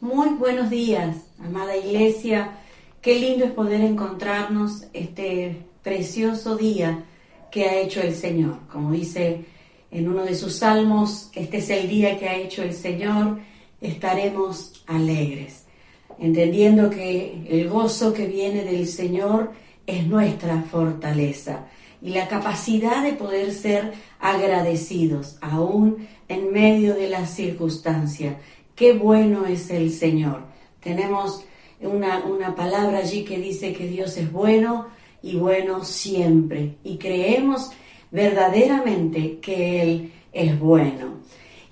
Muy buenos días, amada iglesia. Qué lindo es poder encontrarnos este precioso día que ha hecho el Señor. Como dice en uno de sus salmos, este es el día que ha hecho el Señor, estaremos alegres, entendiendo que el gozo que viene del Señor es nuestra fortaleza y la capacidad de poder ser agradecidos aún en medio de las circunstancias. Qué bueno es el Señor. Tenemos una, una palabra allí que dice que Dios es bueno y bueno siempre. Y creemos verdaderamente que Él es bueno.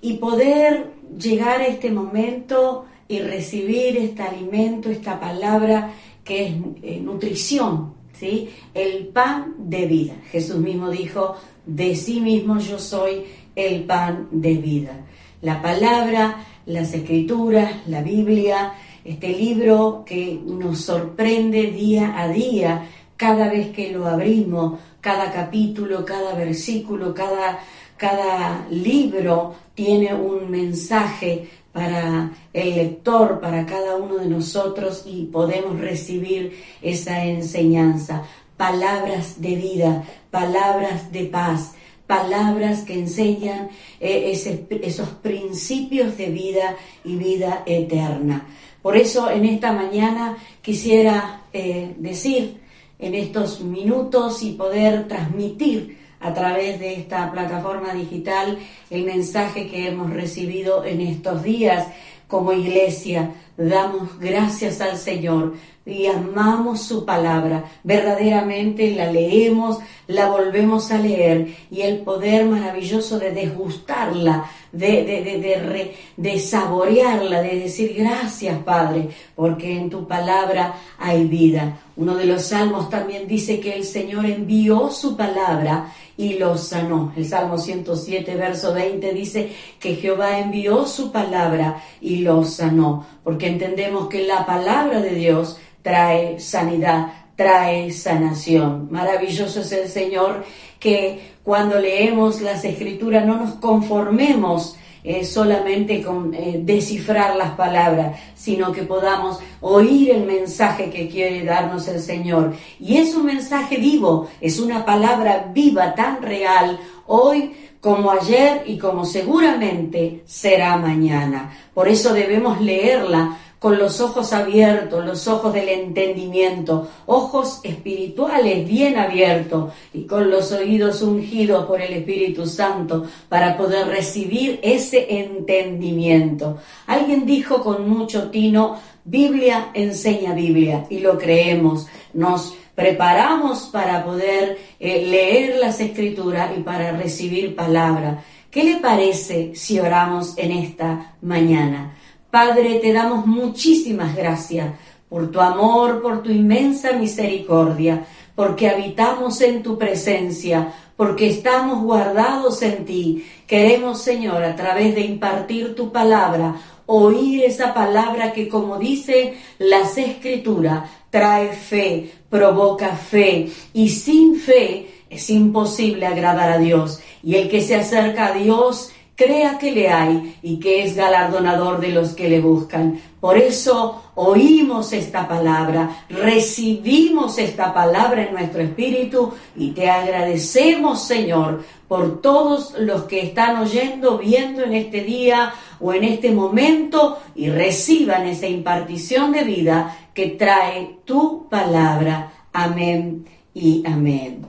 Y poder llegar a este momento y recibir este alimento, esta palabra que es eh, nutrición, ¿sí? El pan de vida. Jesús mismo dijo, de sí mismo yo soy el pan de vida. La palabra, las escrituras, la Biblia, este libro que nos sorprende día a día, cada vez que lo abrimos, cada capítulo, cada versículo, cada, cada libro tiene un mensaje para el lector, para cada uno de nosotros y podemos recibir esa enseñanza. Palabras de vida, palabras de paz, palabras que enseñan eh, esos principios de vida y vida eterna. Por eso en esta mañana quisiera eh, decir en estos minutos y poder transmitir a través de esta plataforma digital el mensaje que hemos recibido en estos días como iglesia. Damos gracias al Señor y amamos su palabra. Verdaderamente la leemos, la volvemos a leer y el poder maravilloso de desgustarla, de, de, de, saborearla, de decir gracias Padre, porque en tu palabra hay vida. Uno de los salmos también dice que el Señor envió su palabra y lo sanó. El Salmo 107, verso 20 dice que Jehová envió su palabra y lo sanó, porque entendemos que la palabra de Dios trae sanidad, trae sanación. Maravilloso es el Señor que cuando leemos las escrituras no nos conformemos eh, solamente con eh, descifrar las palabras, sino que podamos oír el mensaje que quiere darnos el Señor. Y es un mensaje vivo, es una palabra viva, tan real, hoy como ayer y como seguramente será mañana. Por eso debemos leerla con los ojos abiertos, los ojos del entendimiento, ojos espirituales bien abiertos y con los oídos ungidos por el Espíritu Santo para poder recibir ese entendimiento. Alguien dijo con mucho tino, Biblia enseña Biblia y lo creemos. Nos preparamos para poder eh, leer las escrituras y para recibir palabra. ¿Qué le parece si oramos en esta mañana? Padre, te damos muchísimas gracias por tu amor, por tu inmensa misericordia, porque habitamos en tu presencia, porque estamos guardados en ti. Queremos, Señor, a través de impartir tu palabra, oír esa palabra que, como dice las escrituras, trae fe, provoca fe, y sin fe es imposible agradar a Dios. Y el que se acerca a Dios crea que le hay y que es galardonador de los que le buscan. Por eso oímos esta palabra, recibimos esta palabra en nuestro espíritu y te agradecemos, Señor, por todos los que están oyendo, viendo en este día o en este momento y reciban esa impartición de vida que trae tu palabra. Amén y amén.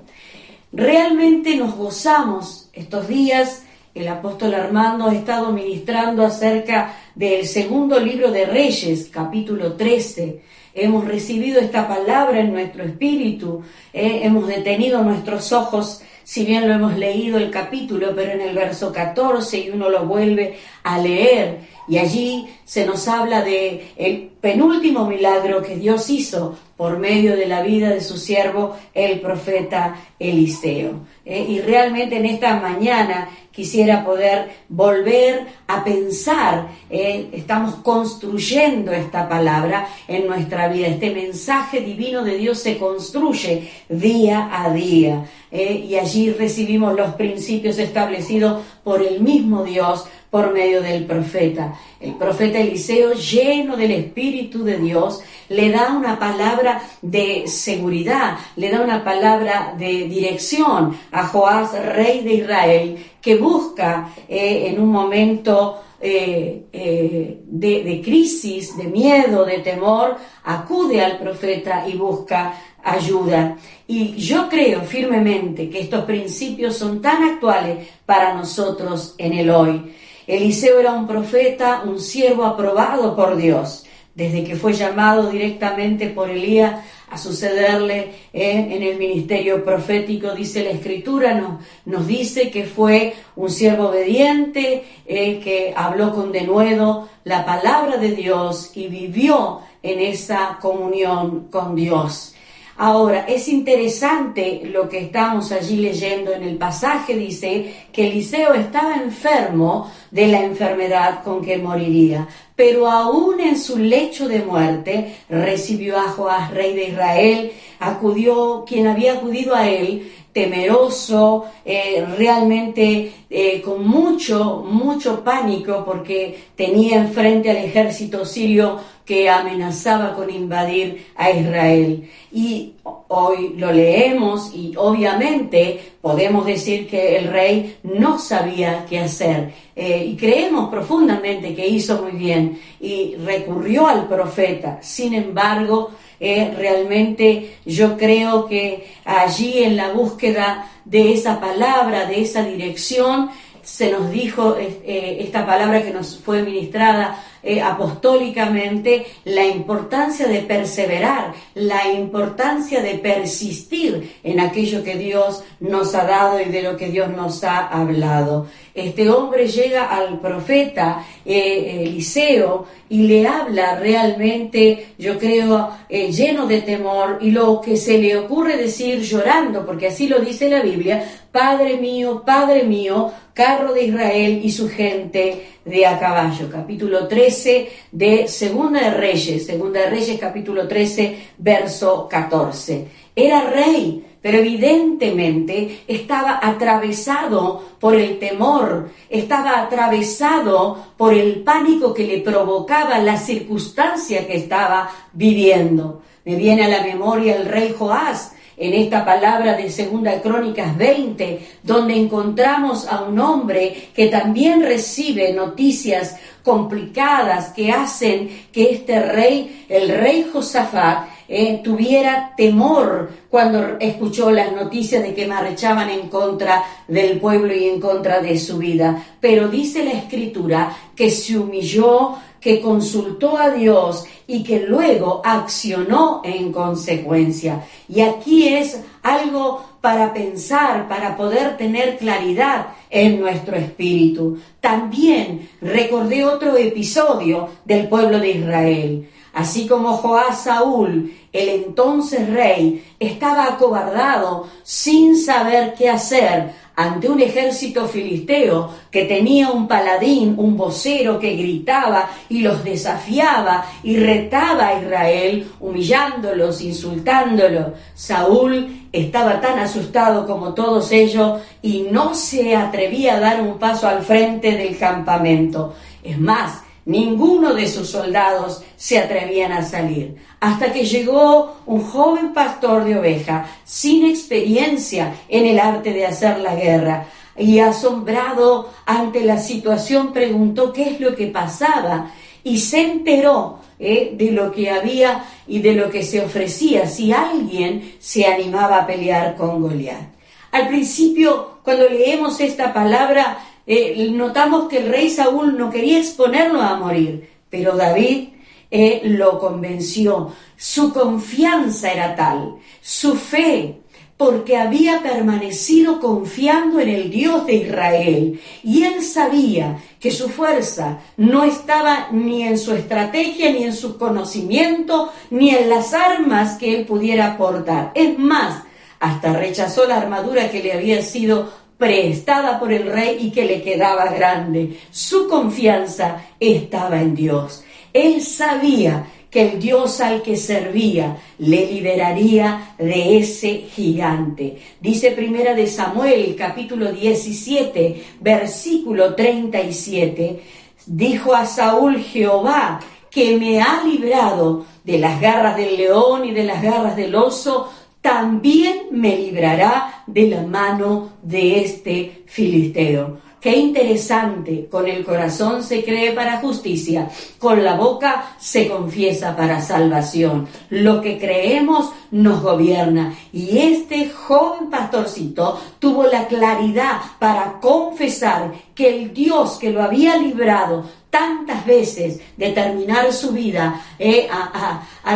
Realmente nos gozamos estos días el apóstol Armando ha estado ministrando acerca del segundo libro de Reyes, capítulo 13. Hemos recibido esta palabra en nuestro espíritu, eh, hemos detenido nuestros ojos, si bien lo hemos leído el capítulo, pero en el verso 14 y uno lo vuelve a leer y allí se nos habla de el penúltimo milagro que Dios hizo por medio de la vida de su siervo, el profeta Eliseo. Eh, y realmente en esta mañana quisiera poder volver a pensar, eh, estamos construyendo esta palabra en nuestra vida, este mensaje divino de Dios se construye día a día. Eh, y allí recibimos los principios establecidos por el mismo Dios por medio del profeta. El profeta Eliseo, lleno del Espíritu de Dios, le da una palabra de seguridad, le da una palabra de dirección a Joás, rey de Israel, que busca eh, en un momento eh, eh, de, de, crisis, de miedo, de temor, acude al profeta y busca ayuda. Y yo creo firmemente que estos principios son tan actuales para nosotros en el hoy. Eliseo era un profeta, un siervo aprobado por Dios. Desde que fue llamado directamente por Elías a sucederle eh, en el ministerio profético, dice la escritura, nos, dice que fue un siervo obediente, eh, que habló con denuedo la palabra de Dios y vivió en esa comunión con Dios. Ahora, es interesante lo que estamos allí leyendo en el pasaje, dice que Eliseo estaba enfermo de la enfermedad con que moriría, pero aún en su lecho de muerte recibió a Joás, rey de Israel, acudió, quien había acudido a él, temeroso, eh, realmente eh, con mucho, mucho pánico porque tenía enfrente al ejército sirio que amenazaba con invadir a Israel. Y hoy lo leemos y obviamente podemos decir que el rey no sabía qué hacer. Eh, y creemos profundamente que hizo muy bien y recurrió al profeta. Sin embargo, eh, realmente yo creo que allí en la búsqueda de esa palabra, de esa dirección, se nos dijo eh, esta palabra que nos fue ministrada eh, apostólicamente la importancia de perseverar, la importancia de persistir en aquello que Dios nos ha dado y de lo que Dios nos ha hablado. Este hombre llega al profeta eh, Eliseo y le habla realmente, yo creo, eh, lleno de temor y lo que se le ocurre decir llorando, porque así lo dice la Biblia, Padre mío, Padre mío, carro de Israel y su gente de a caballo. Capítulo 13 de Segunda de Reyes, Segunda de Reyes capítulo 13, verso 14. Era rey, pero evidentemente estaba atravesado por el temor, estaba atravesado por el pánico que le provocaba la circunstancia que estaba viviendo. Me viene a la memoria el rey Joás, en esta palabra de Segunda Crónicas 20, donde encontramos a un hombre que también recibe noticias complicadas que hacen que este rey, el rey Josafat, eh, tuviera temor cuando escuchó las noticias de que marchaban en contra del pueblo y en contra de su vida. Pero dice la escritura que se humilló, que consultó a Dios y que luego accionó en consecuencia. Y aquí es algo para pensar, para poder tener claridad en nuestro espíritu. También recordé otro episodio del pueblo de Israel. Así como Joás Saúl, el entonces rey, estaba acobardado sin saber qué hacer ante un ejército filisteo que tenía un paladín, un vocero que gritaba y los desafiaba y retaba a Israel, humillándolos, insultándolos. Saúl estaba tan asustado como todos ellos y no se atrevía a dar un paso al frente del campamento. Es más, Ninguno de sus soldados se atrevían a salir, hasta que llegó un joven pastor de oveja, sin experiencia en el arte de hacer la guerra, y asombrado ante la situación preguntó qué es lo que pasaba y se enteró eh, de lo que había y de lo que se ofrecía si alguien se animaba a pelear con Goliat. Al principio, cuando leemos esta palabra, eh, notamos que el rey Saúl no quería exponerlo a morir, pero David eh, lo convenció. Su confianza era tal, su fe, porque había permanecido confiando en el Dios de Israel y él sabía que su fuerza no estaba ni en su estrategia, ni en su conocimiento, ni en las armas que él pudiera aportar. Es más, hasta rechazó la armadura que le había sido prestada por el rey y que le quedaba grande. Su confianza estaba en Dios. Él sabía que el Dios al que servía le liberaría de ese gigante. Dice primera de Samuel, capítulo 17, versículo 37, dijo a Saúl Jehová, que me ha librado de las garras del león y de las garras del oso, también me librará de la mano de este filisteo. Qué interesante, con el corazón se cree para justicia, con la boca se confiesa para salvación. Lo que creemos nos gobierna. Y este joven pastorcito tuvo la claridad para confesar que el Dios que lo había librado tantas veces de terminar su vida eh,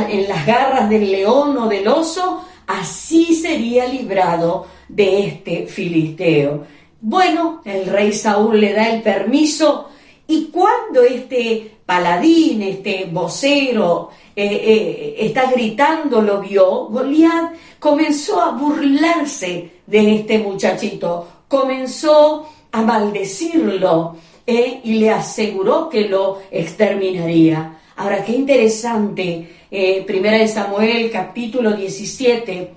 en las garras del león o del oso, así sería librado de este filisteo. Bueno, el rey Saúl le da el permiso y cuando este paladín, este vocero, eh, eh, está gritando, lo vio, Goliat comenzó a burlarse de este muchachito, comenzó a maldecirlo eh, y le aseguró que lo exterminaría. Ahora, qué interesante, Primera de Samuel, capítulo 17,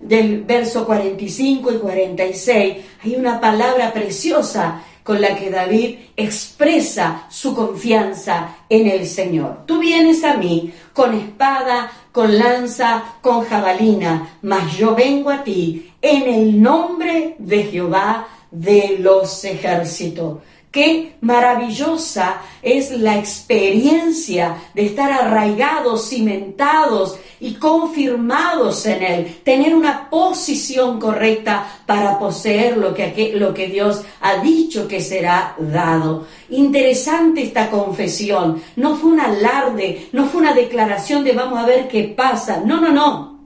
del verso 45 y 46, hay una palabra preciosa con la que David expresa su confianza en el Señor. Tú vienes a mí con espada, con lanza, con jabalina, mas yo vengo a ti en el nombre de Jehová de los ejércitos. Qué maravillosa es la experiencia de estar arraigados, cimentados y confirmados en Él, tener una posición correcta para poseer lo que, lo que Dios ha dicho que será dado. Interesante esta confesión, no fue un alarde, no fue una declaración de vamos a ver qué pasa, no, no, no.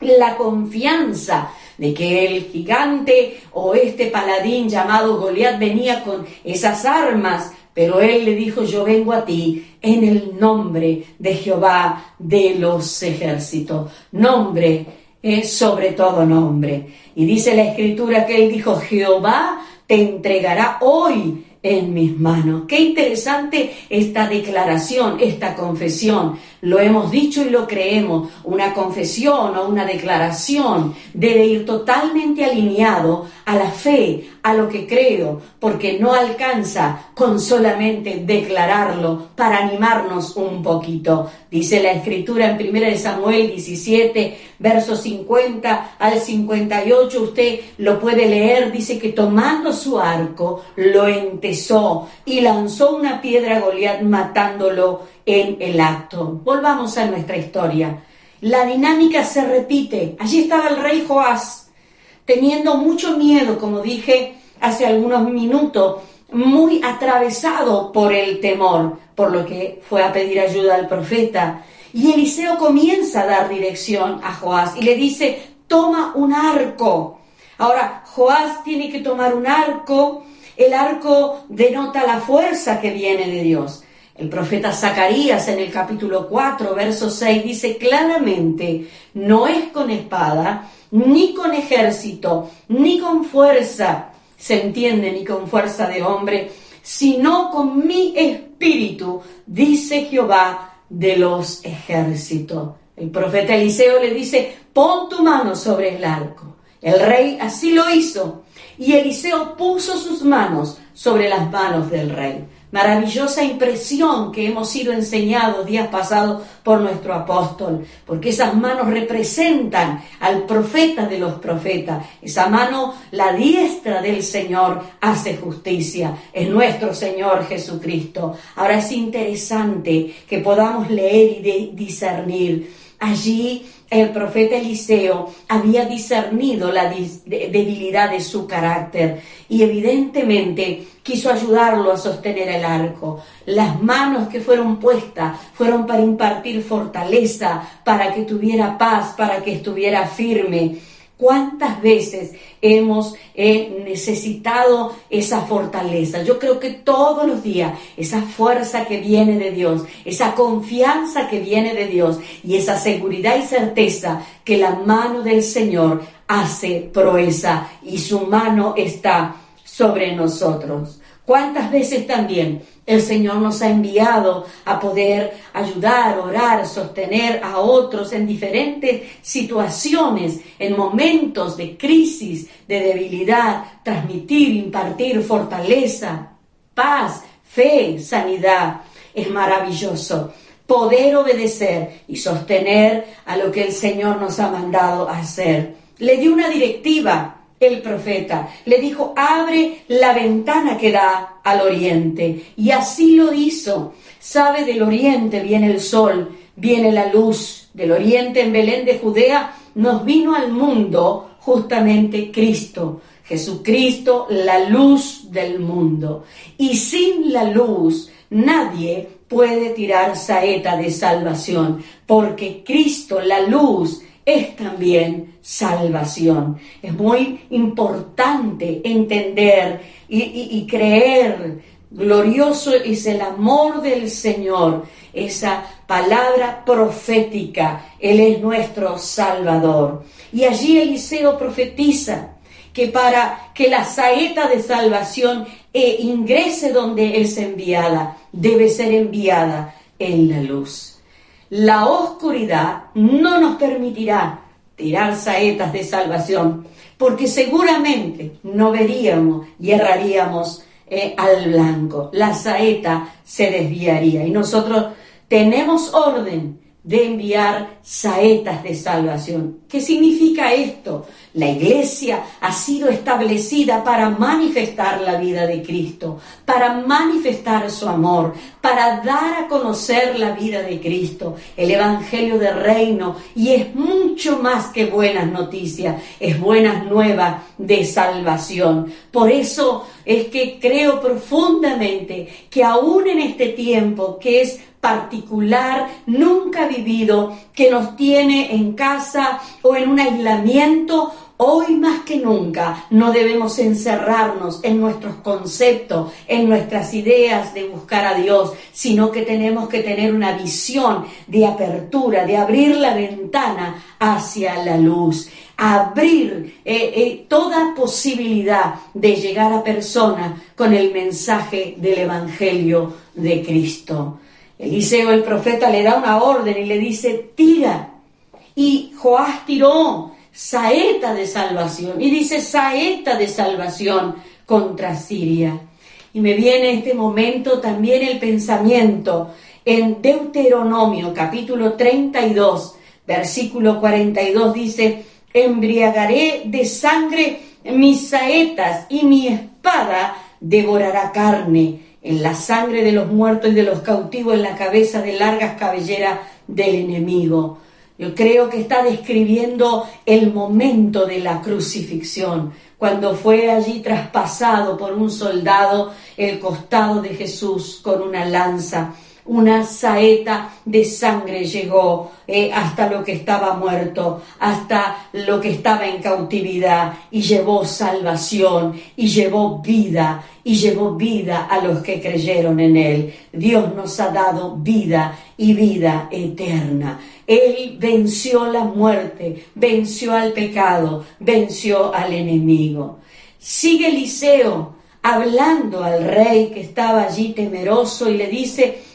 La confianza de que el gigante o este paladín llamado Goliat venía con esas armas, pero él le dijo, yo vengo a ti en el nombre de Jehová de los ejércitos. Nombre es sobre todo nombre. Y dice la escritura que él dijo, Jehová te entregará hoy en mis manos. Qué interesante esta declaración, esta confesión. Lo hemos dicho y lo creemos. Una confesión o una declaración debe ir totalmente alineado a la fe, a lo que creo, porque no alcanza con solamente declararlo para animarnos un poquito. Dice la escritura en 1 Samuel 17, versos 50 al 58, usted lo puede leer, dice que tomando su arco lo entesó y lanzó una piedra a Goliat matándolo en el acto. Volvamos a nuestra historia. La dinámica se repite. Allí estaba el rey Joás teniendo mucho miedo, como dije hace algunos minutos, muy atravesado por el temor, por lo que fue a pedir ayuda al profeta. Y Eliseo comienza a dar dirección a Joás y le dice, toma un arco. Ahora, Joás tiene que tomar un arco. El arco denota la fuerza que viene de Dios. El profeta Zacarías en el capítulo 4, verso 6 dice claramente, no es con espada, ni con ejército, ni con fuerza, se entiende, ni con fuerza de hombre, sino con mi espíritu, dice Jehová de los ejércitos. El profeta Eliseo le dice, pon tu mano sobre el arco. El rey así lo hizo y Eliseo puso sus manos sobre las manos del rey maravillosa impresión que hemos sido enseñados días pasados por nuestro apóstol, porque esas manos representan al profeta de los profetas. Esa mano, la diestra del Señor, hace justicia. Es nuestro Señor Jesucristo. Ahora es interesante que podamos leer y discernir. Allí el profeta Eliseo había discernido la debilidad de su carácter y evidentemente quiso ayudarlo a sostener el arco. Las manos que fueron puestas fueron para impartir fortaleza, para que tuviera paz, para que estuviera firme. ¿Cuántas veces hemos eh, necesitado esa fortaleza? Yo creo que todos los días esa fuerza que viene de Dios, esa confianza que viene de Dios y esa seguridad y certeza que la mano del Señor hace proeza y su mano está sobre nosotros. ¿Cuántas veces también el Señor nos ha enviado a poder ayudar, orar, sostener a otros en diferentes situaciones, en momentos de crisis, de debilidad, transmitir, impartir fortaleza, paz, fe, sanidad? Es maravilloso poder obedecer y sostener a lo que el Señor nos ha mandado hacer. Le dio una directiva el profeta. Le dijo, abre la ventana que da al oriente. Y así lo hizo. Sabe, del oriente viene el sol, viene la luz. Del oriente en Belén de Judea nos vino al mundo justamente Cristo. Jesucristo, la luz del mundo. Y sin la luz nadie puede tirar saeta de salvación, porque Cristo, la luz, es también salvación. Es muy importante entender y, creer. Glorioso es el amor del Señor, esa palabra profética. Él es nuestro Salvador. Y allí Eliseo profetiza que para que la saeta de salvación e ingrese donde es enviada, debe ser enviada en la luz. La oscuridad no nos permitirá tirar saetas de salvación, porque seguramente no veríamos y erraríamos eh, al blanco. La saeta se desviaría y nosotros tenemos orden de enviar saetas de salvación. ¿Qué significa esto? La iglesia ha sido establecida para manifestar la vida de Cristo, para manifestar su amor, para dar a conocer la vida de Cristo, el Evangelio del Reino, y es mucho más que buenas noticias, es buenas nuevas de salvación. Por eso es que creo profundamente que aún en este tiempo que es particular, nunca vivido, que nos tiene en casa o en un aislamiento, Hoy más que nunca no debemos encerrarnos en nuestros conceptos, en nuestras ideas de buscar a Dios, sino que tenemos que tener una visión de apertura, de abrir la ventana hacia la luz, abrir eh, eh, toda posibilidad de llegar a personas con el mensaje del Evangelio de Cristo. Eliseo el profeta le da una orden y le dice, tira. Y Joás tiró saeta de salvación. Y dice saeta de salvación contra Siria. Y me viene en este momento también el pensamiento en Deuteronomio capítulo 32, versículo 42 dice, embriagaré de sangre mis saetas y mi espada devorará carne en la sangre de los muertos y de los cautivos, en la cabeza de largas cabelleras del enemigo. Yo creo que está describiendo el momento de la crucifixión, cuando fue allí traspasado por un soldado el costado de Jesús con una lanza una saeta de sangre llegó eh, hasta lo que estaba muerto, hasta lo que estaba en cautividad, y llevó salvación, y llevó vida, y llevó vida a los que creyeron en él. Dios nos ha dado vida y vida eterna. Él venció la muerte, venció al pecado, venció al enemigo. Sigue Eliseo hablando al rey que estaba allí temeroso y le dice,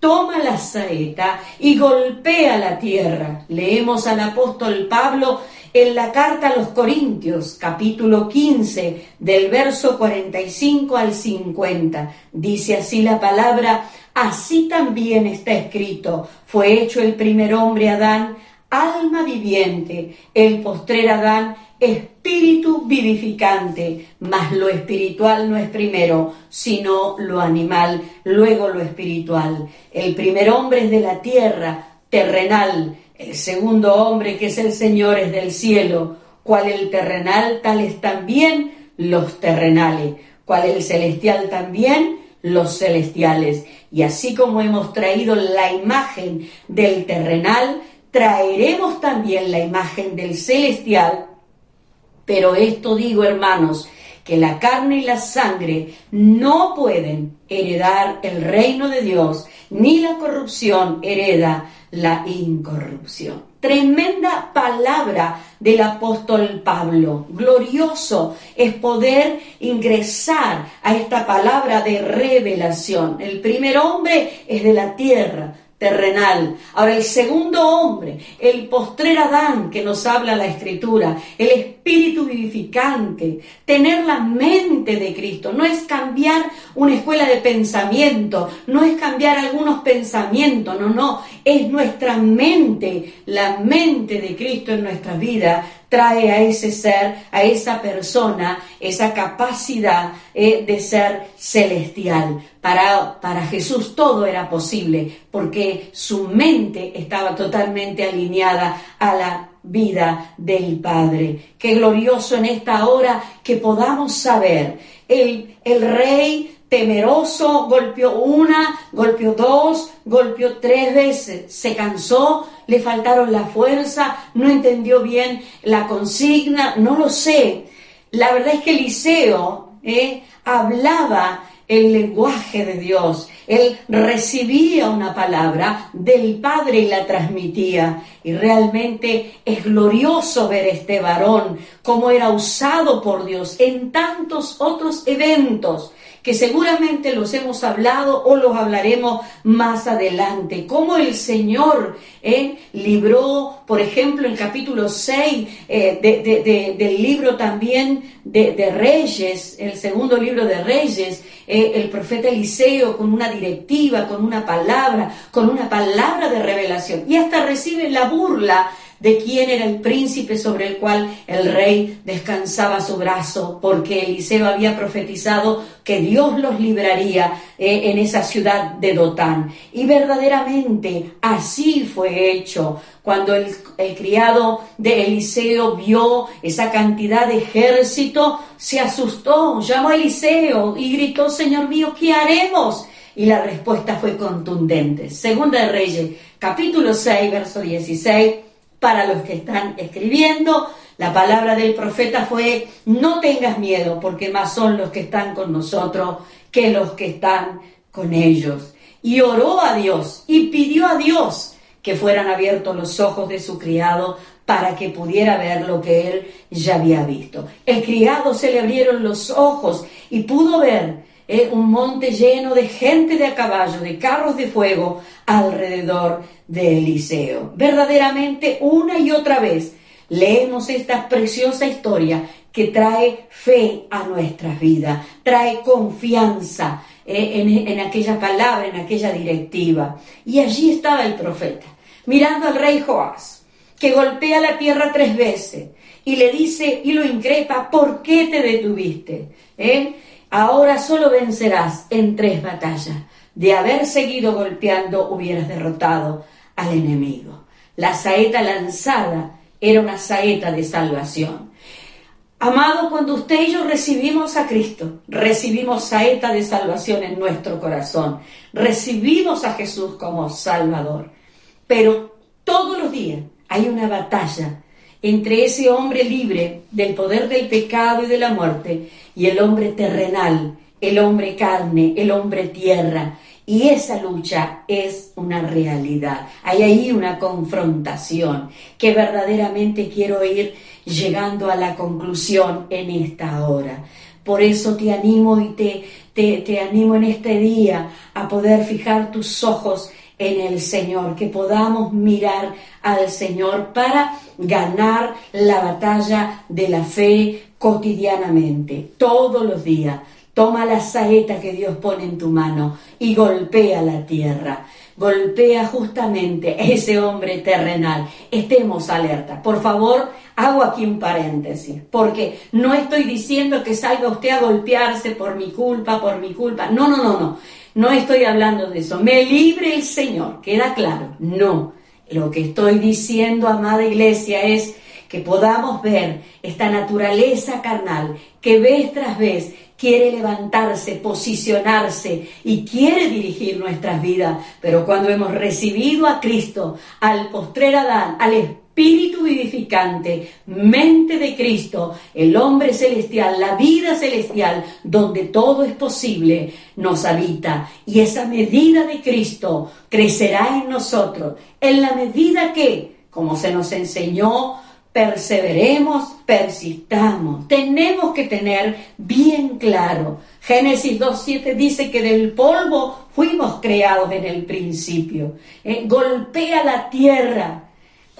toma la saeta y golpea la tierra. Leemos al apóstol Pablo en la carta a los Corintios, capítulo 15, del verso 45 al 50. Dice así la palabra, así también está escrito, fue hecho el primer hombre Adán, alma viviente, el postrer Adán, espíritu vivificante, mas lo espiritual no es primero, sino lo animal, luego lo espiritual. El primer hombre es de la tierra, terrenal, el segundo hombre que es el Señor es del cielo, cual el terrenal, tales también los terrenales, cual el celestial también los celestiales. Y así como hemos traído la imagen del terrenal, traeremos también la imagen del celestial pero esto digo, hermanos, que la carne y la sangre no pueden heredar el reino de Dios, ni la corrupción hereda la incorrupción. Tremenda palabra del apóstol Pablo. Glorioso es poder ingresar a esta palabra de revelación. El primer hombre es de la tierra, terrenal. Ahora el segundo hombre, el postrer Adán que nos habla la escritura, el espíritu vivificante, tener la mente de Cristo, no es cambiar una escuela de pensamiento, no es cambiar algunos pensamientos, no, no, es nuestra mente, la mente de Cristo en nuestra vida trae a ese ser, a esa persona, esa capacidad eh, de ser celestial. Para, para Jesús todo era posible porque su mente estaba totalmente alineada a la vida del Padre. Qué glorioso en esta hora que podamos saber. El, el rey temeroso, golpeó una, golpeó dos, golpeó tres veces, se cansó, le faltaron la fuerza, no entendió bien la consigna, no lo sé. La verdad es que Eliseo eh, hablaba el lenguaje de Dios. Él recibía una palabra del Padre y la transmitía. Y realmente es glorioso ver este varón, cómo era usado por Dios en tantos otros eventos que seguramente los hemos hablado o los hablaremos más adelante. Cómo el Señor eh, libró, por ejemplo, en capítulo 6 eh, del libro también de, Reyes, el segundo libro de Reyes, eh, el profeta Eliseo con una directiva, con una palabra, con una palabra de revelación. Y hasta recibe la burla de quién era el príncipe sobre el cual el rey descansaba su brazo, porque Eliseo había profetizado que Dios los libraría eh, en esa ciudad de Dotán. Y verdaderamente así fue hecho. Cuando el, el criado de Eliseo vio esa cantidad de ejército, se asustó, llamó a Eliseo y gritó, Señor mío, ¿qué haremos? Y la respuesta fue contundente. Segunda de Reyes, capítulo 6, verso 16 para los que están escribiendo. La palabra del profeta fue, no tengas miedo, porque más son los que están con nosotros que los que están con ellos. Y oró a Dios y pidió a Dios que fueran abiertos los ojos de su criado para que pudiera ver lo que él ya había visto. El criado se le abrieron los ojos y pudo ver un monte lleno de gente de a caballo, de carros de fuego alrededor de Eliseo. Verdaderamente, una y otra vez, leemos esta preciosa historia que trae fe a nuestras vidas, trae confianza eh, en, en aquella palabra, en aquella directiva. Y allí estaba el profeta, mirando al rey Joás, que golpea la tierra tres veces y le dice y lo increpa, ¿por qué te detuviste? ¿Eh? Ahora solo vencerás en tres batallas. De haber seguido golpeando hubieras derrotado al enemigo. La saeta lanzada era una saeta de salvación. Amado, cuando usted y yo recibimos a Cristo, recibimos saeta de salvación en nuestro corazón, recibimos a Jesús como Salvador. Pero todos los días hay una batalla entre ese hombre libre del poder del pecado y de la muerte y el hombre terrenal, el hombre carne, el hombre tierra. Y esa lucha es una realidad. Hay ahí una confrontación que verdaderamente quiero ir llegando a la conclusión en esta hora. Por eso te animo y te, te, te animo en este día a poder fijar tus ojos en el Señor, que podamos mirar al Señor para ganar la batalla de la fe cotidianamente, todos los días. Toma la saeta que Dios pone en tu mano y golpea la tierra. Golpea justamente ese hombre terrenal. Estemos alerta. Por favor, hago aquí un paréntesis, porque no estoy diciendo que salga usted a golpearse por mi culpa, por mi culpa. No, no, no, no. No estoy hablando de eso. Me libre el Señor, queda claro. No. Lo que estoy diciendo, amada iglesia, es que podamos ver esta naturaleza carnal que vez tras vez quiere levantarse, posicionarse y quiere dirigir nuestras vidas. Pero cuando hemos recibido a Cristo, al postrer Adán, al espíritu vivificante, mente de Cristo, el hombre celestial, la vida celestial, donde todo es posible, nos habita. Y esa medida de Cristo crecerá en nosotros, en la medida que como se nos enseñó, perseveremos, persistamos. Tenemos que tener bien claro. Génesis 2.7 dice que del polvo fuimos creados en el principio. Eh, golpea la tierra.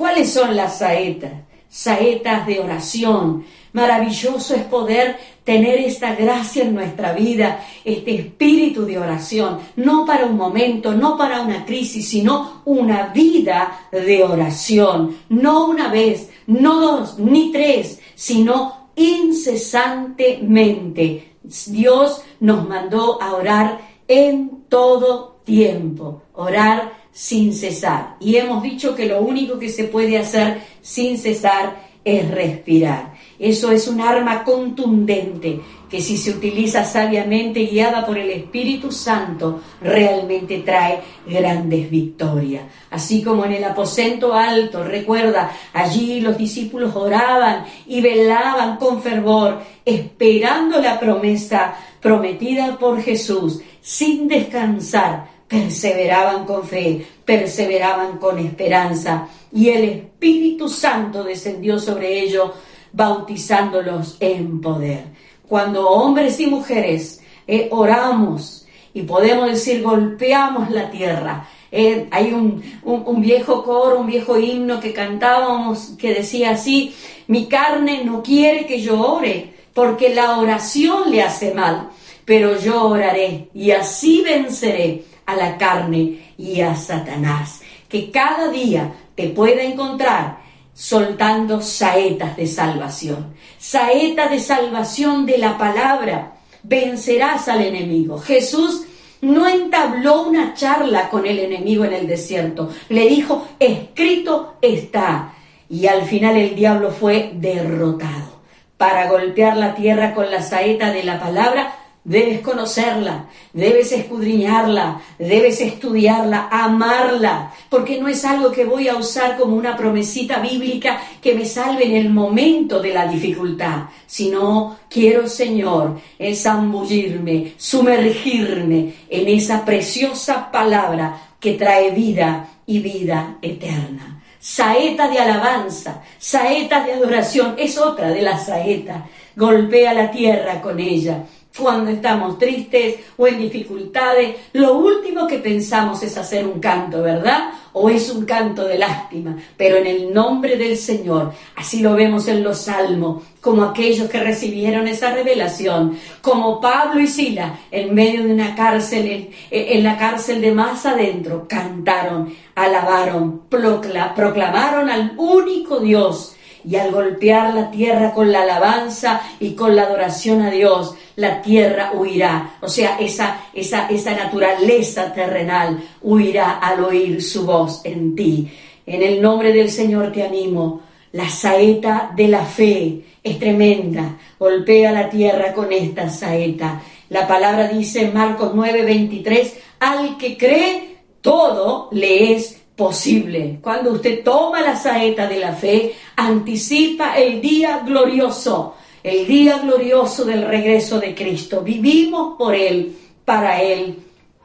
¿Cuáles son las saetas? Saetas de oración, Maravilloso es poder tener esta gracia en nuestra vida, este espíritu de oración, no para un momento, no para una crisis, sino una vida de oración, no una vez, no dos, ni tres, sino incesantemente. Dios nos mandó a orar en todo tiempo, orar sin cesar. Y hemos dicho que lo único que se puede hacer sin cesar es respirar. Eso es un arma contundente que si se utiliza sabiamente, guiada por el Espíritu Santo, realmente trae grandes victorias. Así como en el aposento alto, recuerda, allí los discípulos oraban y velaban con fervor, esperando la promesa prometida por Jesús, sin descansar, perseveraban con fe, perseveraban con esperanza, y el Espíritu Santo descendió sobre ellos bautizándolos en poder. Cuando hombres y mujeres eh, oramos y podemos decir golpeamos la tierra, eh, hay un, un, viejo coro, un viejo himno que cantábamos que decía así, mi carne no quiere que yo ore, porque la oración le hace mal, pero yo oraré y así venceré a la carne y a Satanás. Que cada día te pueda encontrar soltando saetas de salvación, saetas de salvación de la palabra. Vencerás al enemigo. Jesús no entabló una charla con el enemigo en el desierto. Le dijo, escrito está. Y al final el diablo fue derrotado. Para golpear la tierra con la saeta de la palabra, Debes conocerla, debes escudriñarla, debes estudiarla, amarla, porque no es algo que voy a usar como una promesita bíblica que me salve en el momento de la dificultad, sino quiero, Señor, zambullirme, sumergirme en esa preciosa palabra que trae vida y vida eterna. Saeta de alabanza, saeta de adoración, es otra de las saetas. Golpea la tierra con ella cuando estamos tristes o en dificultades, lo último que pensamos es hacer un canto, ¿verdad? O es un canto de lástima, pero en el nombre del Señor, así lo vemos en los salmos, como aquellos que recibieron esa revelación, como Pablo y Sila en medio de una cárcel, en, la cárcel de más adentro, cantaron, alabaron, proclamaron al único Dios y al golpear la tierra con la alabanza y con la adoración a Dios, la tierra huirá. O sea, esa, esa, esa naturaleza terrenal huirá al oír su voz en ti. En el nombre del Señor te animo. La saeta de la fe es tremenda. Golpea la tierra con esta saeta. La palabra dice en Marcos 9:23, al que cree, todo le es posible. Cuando usted toma la saeta de la fe, anticipa el día glorioso, el día glorioso del regreso de Cristo. Vivimos por Él, para Él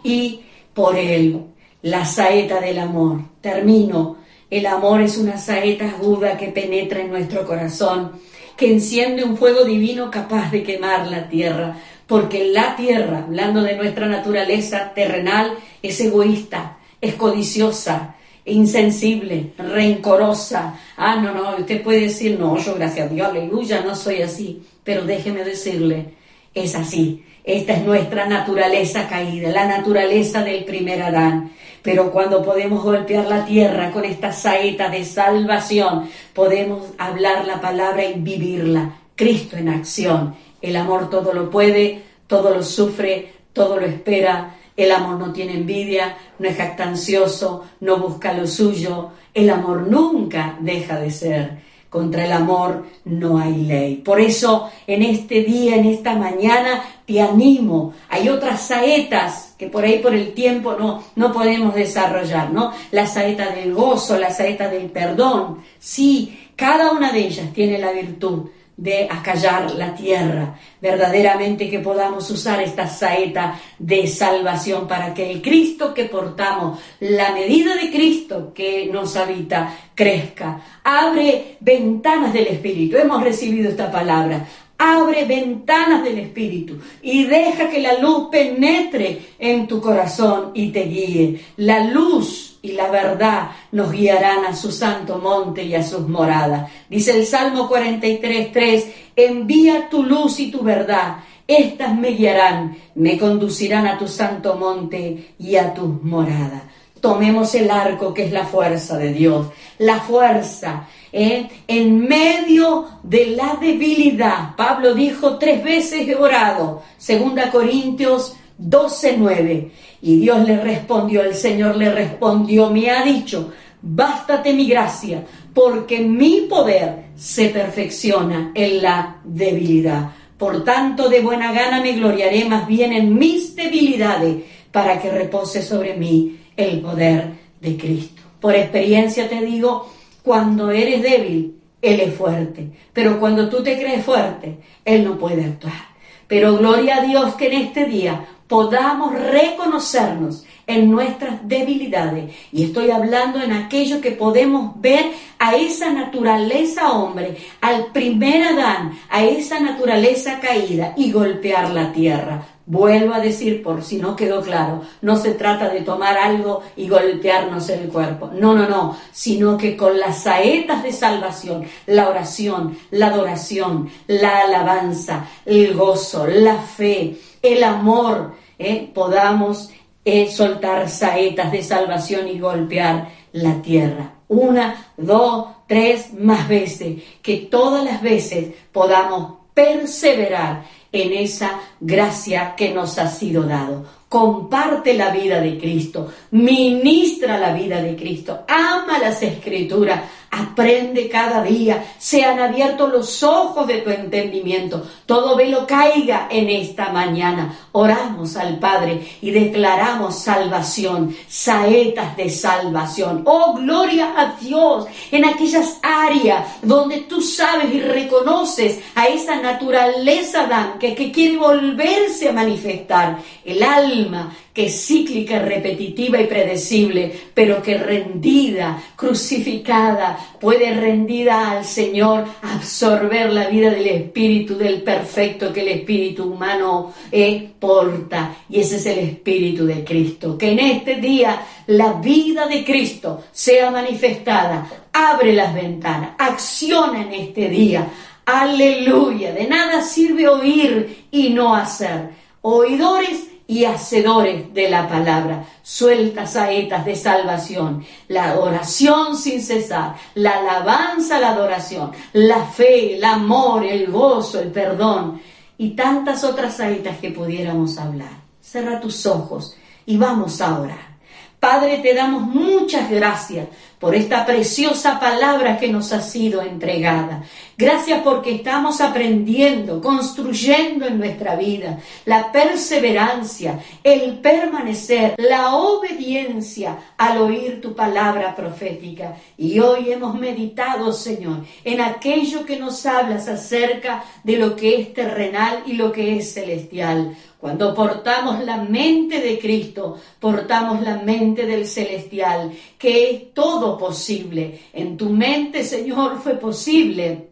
y por Él. La saeta del amor. Termino. El amor es una saeta aguda que penetra en nuestro corazón, que enciende un fuego divino capaz de quemar la tierra, porque la tierra, hablando de nuestra naturaleza terrenal, es egoísta, es codiciosa, insensible, rencorosa. Ah, no, no, usted puede decir, no, yo gracias a Dios, aleluya, no soy así. Pero déjeme decirle, es así. Esta es nuestra naturaleza caída, la naturaleza del primer Adán. Pero cuando podemos golpear la tierra con esta saeta de salvación, podemos hablar la palabra y vivirla. Cristo en acción. El amor todo lo puede, todo lo sufre, todo lo espera el amor no tiene envidia, no es jactancioso, no busca lo suyo. El amor nunca deja de ser. Contra el amor no hay ley. Por eso en este día, en esta mañana, te animo. Hay otras saetas que por ahí por el tiempo no, no podemos desarrollar, ¿no? La saeta del gozo, la saeta del perdón. Sí, cada una de ellas tiene la virtud de acallar la tierra. Verdaderamente que podamos usar esta saeta de salvación para que el Cristo que portamos, la medida de Cristo que nos habita, crezca. Abre ventanas del Espíritu. Hemos recibido esta palabra. Abre ventanas del Espíritu y deja que la luz penetre en tu corazón y te guíe. La luz y la verdad nos guiarán a su santo monte y a sus moradas. Dice el Salmo 43, 3, envía tu luz y tu verdad. Estas me guiarán, me conducirán a tu santo monte y a tus moradas. Tomemos el arco que es la fuerza de Dios, la fuerza ¿eh? en medio de la debilidad. Pablo dijo tres veces he orado, segunda Corintios 12, 9. Y Dios le respondió, el Señor le respondió, me ha dicho, bástate mi gracia, porque mi poder se perfecciona en la debilidad. Por tanto, de buena gana me gloriaré más bien en mis debilidades, para que repose sobre mí el poder de Cristo. Por experiencia te digo, cuando eres débil, Él es fuerte. Pero cuando tú te crees fuerte, Él no puede actuar. Pero gloria a Dios que en este día podamos reconocernos en nuestras debilidades. Y estoy hablando en aquello que podemos ver a esa naturaleza hombre, al primer Adán, a esa naturaleza caída y golpear la tierra. Vuelvo a decir, por si no quedó claro, no se trata de tomar algo y golpearnos el cuerpo. No, no, no, sino que con las saetas de salvación, la oración, la adoración, la alabanza, el gozo, la fe, el amor, eh, podamos eh, soltar saetas de salvación y golpear la tierra. Una, dos, tres, más veces, que todas las veces podamos perseverar en esa gracia que nos ha sido dado. Comparte la vida de Cristo, ministra la vida de Cristo, ama las escrituras, Aprende cada día, sean abiertos los ojos de tu entendimiento, todo velo caiga en esta mañana. Oramos al Padre y declaramos salvación, saetas de salvación. Oh, gloria a Dios en aquellas áreas donde tú sabes y reconoces a esa naturaleza Dan que, que quiere volverse a manifestar. El alma que es cíclica, repetitiva y predecible, pero que rendida, crucificada, puede rendida al Señor absorber la vida del Espíritu, del perfecto que el Espíritu humano eh, porta. Y ese es el Espíritu de Cristo. Que en este día la vida de Cristo sea manifestada. Abre las ventanas, acciona en este día. Aleluya. De nada sirve oír y no hacer. Oidores y hacedores de la palabra. Suelta saetas de salvación, la oración sin cesar, la alabanza, la adoración, la fe, el amor, el gozo, el perdón y tantas otras saetas que pudiéramos hablar. Cerra tus ojos y vamos a orar. Padre, te damos muchas gracias por esta preciosa palabra que nos ha sido entregada. Gracias porque estamos aprendiendo, construyendo en nuestra vida la perseverancia, el permanecer, la obediencia al oír tu palabra profética. Y hoy hemos meditado, Señor, en aquello que nos hablas acerca de lo que es terrenal y lo que es celestial. Cuando portamos la mente de Cristo, portamos la mente del celestial, que es todo posible. En tu mente, Señor, fue posible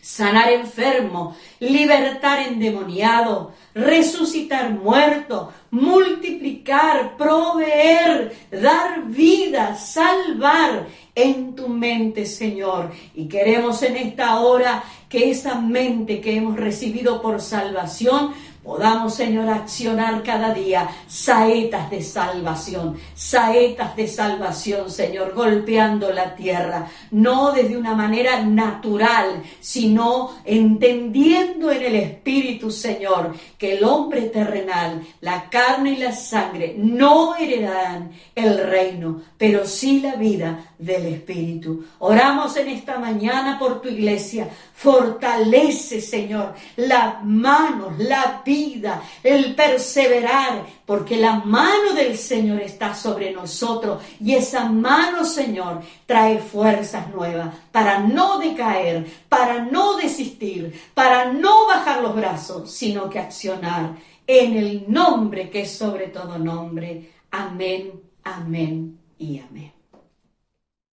sanar enfermo, libertar endemoniado, resucitar muerto, multiplicar, proveer, dar vida, salvar en tu mente, Señor. Y queremos en esta hora que esa mente que hemos recibido por salvación podamos, Señor, accionar cada día saetas de salvación, saetas de salvación, Señor, golpeando la tierra, no desde una manera natural, sino entendiendo en el Espíritu, Señor, que el hombre terrenal, la carne y la sangre no heredarán el reino, pero sí la vida del Espíritu. Oramos en esta mañana por tu iglesia. Fortalece, Señor, las manos, la vida, el perseverar, porque la mano del Señor está sobre nosotros y esa mano, Señor, trae fuerzas nuevas para no decaer, para no desistir, para no bajar los brazos, sino que accionar en el nombre que es sobre todo nombre. Amén, amén y amén.